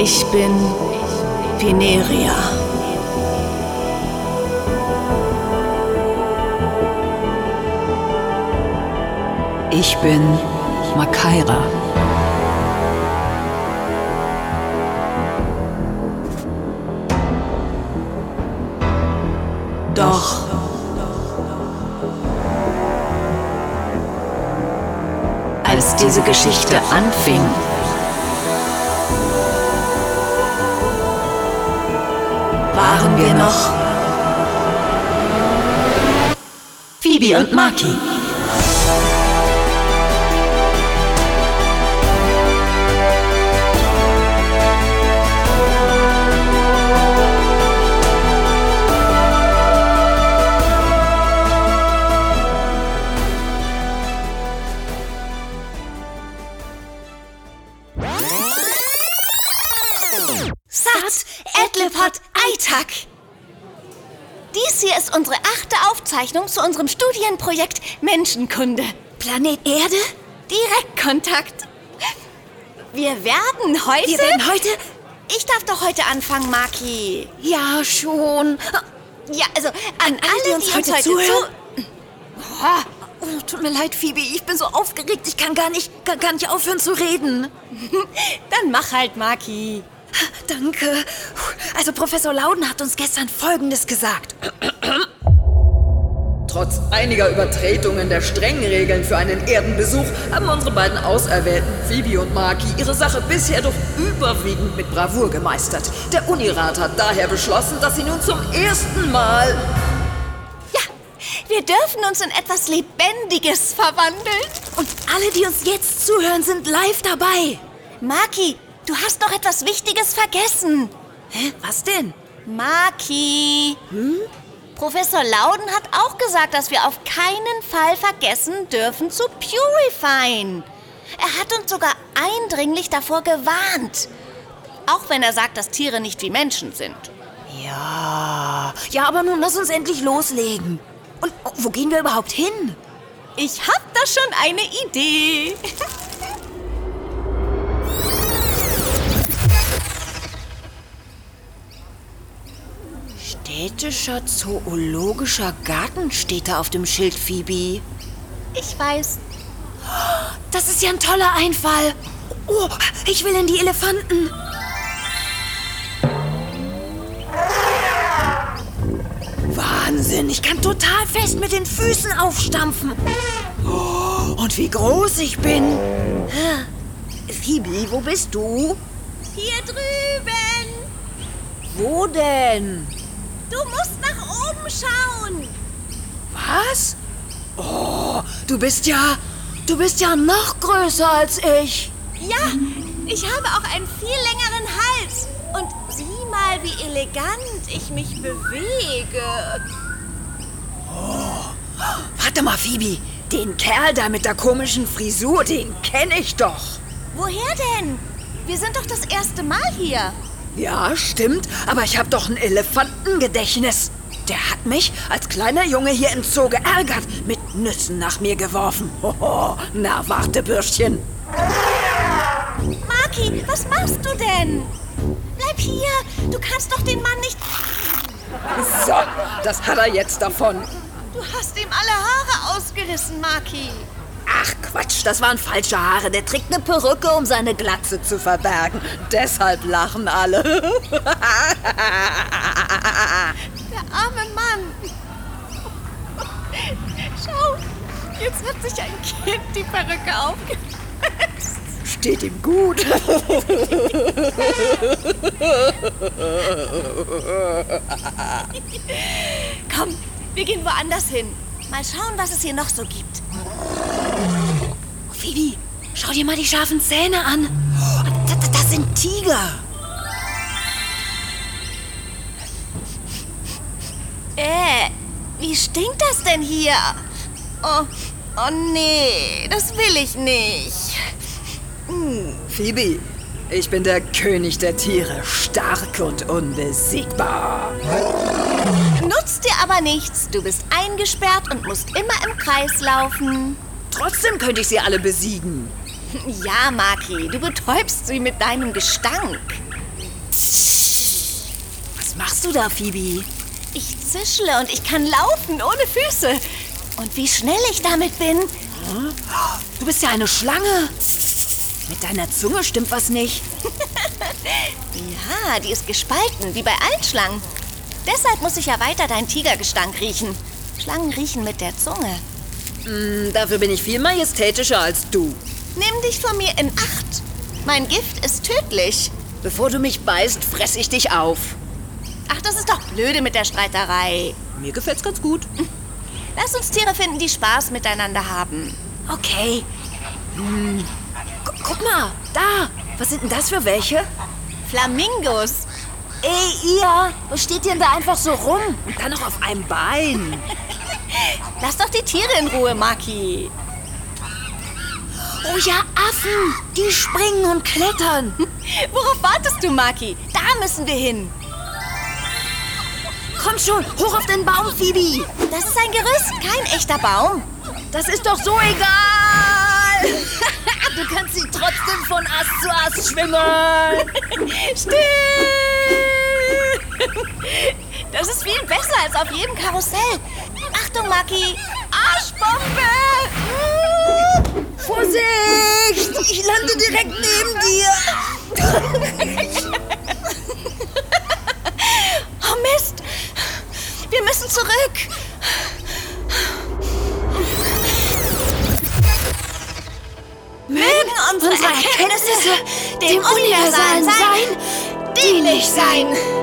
Ich bin Pineria. Ich bin Makaira. Doch. Als diese Geschichte anfing, waren wir noch Phoebe und Maki. Satz, Edlepot, Eitag. Dies hier ist unsere achte Aufzeichnung zu unserem Studienprojekt Menschenkunde. Planet Erde? Direktkontakt. Wir werden heute... Wir werden heute... Ich darf doch heute anfangen, Maki. Ja, schon. Ja, also an, alle, die uns heute heute zuhören. zu... Oh, tut mir leid, Phoebe. Ich bin so aufgeregt. Ich kann gar nicht, gar, gar nicht aufhören zu reden. Dann mach halt, Maki. Danke. Also, Professor Lauden hat uns gestern Folgendes gesagt. Trotz einiger Übertretungen der strengen Regeln für einen Erdenbesuch haben unsere beiden Auserwählten, Phoebe und Maki, ihre Sache bisher doch überwiegend mit Bravour gemeistert. Der Unirat hat daher beschlossen, dass sie nun zum ersten Mal Ja, wir dürfen uns in etwas Lebendiges verwandeln. Und alle, die uns jetzt zuhören, sind live dabei. Maki, du hast noch etwas Wichtiges vergessen. Hä? Was denn? Maki. Professor Lauden hat auch gesagt, dass wir auf keinen Fall vergessen dürfen zu purifyen. Er hat uns sogar eindringlich davor gewarnt. Auch wenn er sagt, dass Tiere nicht wie Menschen sind. Ja. Ja, aber nun lass uns endlich loslegen. Und wo gehen wir überhaupt hin? Ich hab da schon eine Idee. Städtischer Zoologischer Garten steht da auf dem Schild, Phoebe. Ich weiß. Das ist ja ein toller Einfall. Oh, ich will in die Elefanten. Wahnsinn, ich kann total fest mit den Füßen aufstampfen. Oh, und wie groß ich bin. Phoebe, wo bist du? Hier drüben. Wo denn? Du musst nach oben schauen. Was? Oh, du bist ja... Du bist ja noch größer als ich. Ja, ich habe auch einen viel längeren Hals. Und sieh mal, wie elegant ich mich bewege. Warte mal, Phoebe. Den Kerl da mit der komischen Frisur, den kenne ich doch. Woher denn? Wir sind doch das erste Mal hier. Ja, stimmt. Aber ich habe doch ein Elefantengedächtnis. Der hat mich als kleiner Junge hier im Zoo geärgert, mit Nüssen nach mir geworfen. Hoho, na warte, Bürschchen. Maki, was machst du denn? Bleib hier. Du kannst doch den Mann nicht... So, das hat er jetzt davon. Du hast ihm alle Haare ausgerissen, Maki. Ach Quatsch, das waren falsche Haare. Der trägt eine Perücke, um seine Glatze zu verbergen. Deshalb lachen alle. Der arme Mann. Schau, jetzt hat sich ein Kind die Perücke aufgesetzt. Steht ihm gut. Komm, wir gehen woanders hin. Mal schauen, was es hier noch so gibt. Phoebe, schau dir mal die scharfen Zähne an. Das, das, sind Tiger. Äh, wie stinkt das denn hier? Oh, oh nee, das will ich nicht. Phoebe, ich bin der König der Tiere, stark und unbesiegbar. Nutzt dir aber nichts. Du bist eingesperrt und musst immer im Kreis laufen. Trotzdem könnte ich sie alle besiegen. Ja, Maki, du betäubst sie mit deinem Gestank. machst du da, Phoebe? Ich zischle und ich kann laufen ohne Füße. Und wie schnell ich damit bin. Du bist ja eine Schlange. Mit deiner Zunge stimmt was nicht. Ja, die ist gespalten, wie bei allen Schlangen. Deshalb muss ich ja weiter deinen Tigergestank riechen. Schlangen riechen mit der Zunge. Hm, Dafür bin ich viel majestätischer als du. Nimm dich von mir in Acht. Mein Gift ist tödlich. Bevor du mich beißt, fress ich dich auf. Ach, das ist doch blöde mit der Streiterei. Mir gefällt's ganz gut. Lass uns Tiere finden, die Spaß miteinander haben. Okay. Hm. Gu- Guck mal, da. Was sind denn das für welche? Flamingos. Ey, ihr, was steht ihr denn da einfach so rum? Und dann noch auf einem Bein. Lass doch die Tiere in Ruhe, Maki. Oh ja, Affen. Die springen und klettern. Worauf wartest du, Maki? Da müssen wir hin. Komm schon, hoch auf den Baum, Phoebe. Das ist ein Gerüst, kein echter Baum. Das ist doch so egal. du kannst sie trotzdem von Ast zu Ast schwimmen. Still! Das ist viel besser als auf jedem Karussell. Achtung, Maki! Arschbombe! Vorsicht! Ich lande direkt neben dir. Oh Mist! Wir müssen zurück! Mögen unsere Erkenntnisse dem Universalen sein, dienlich sein!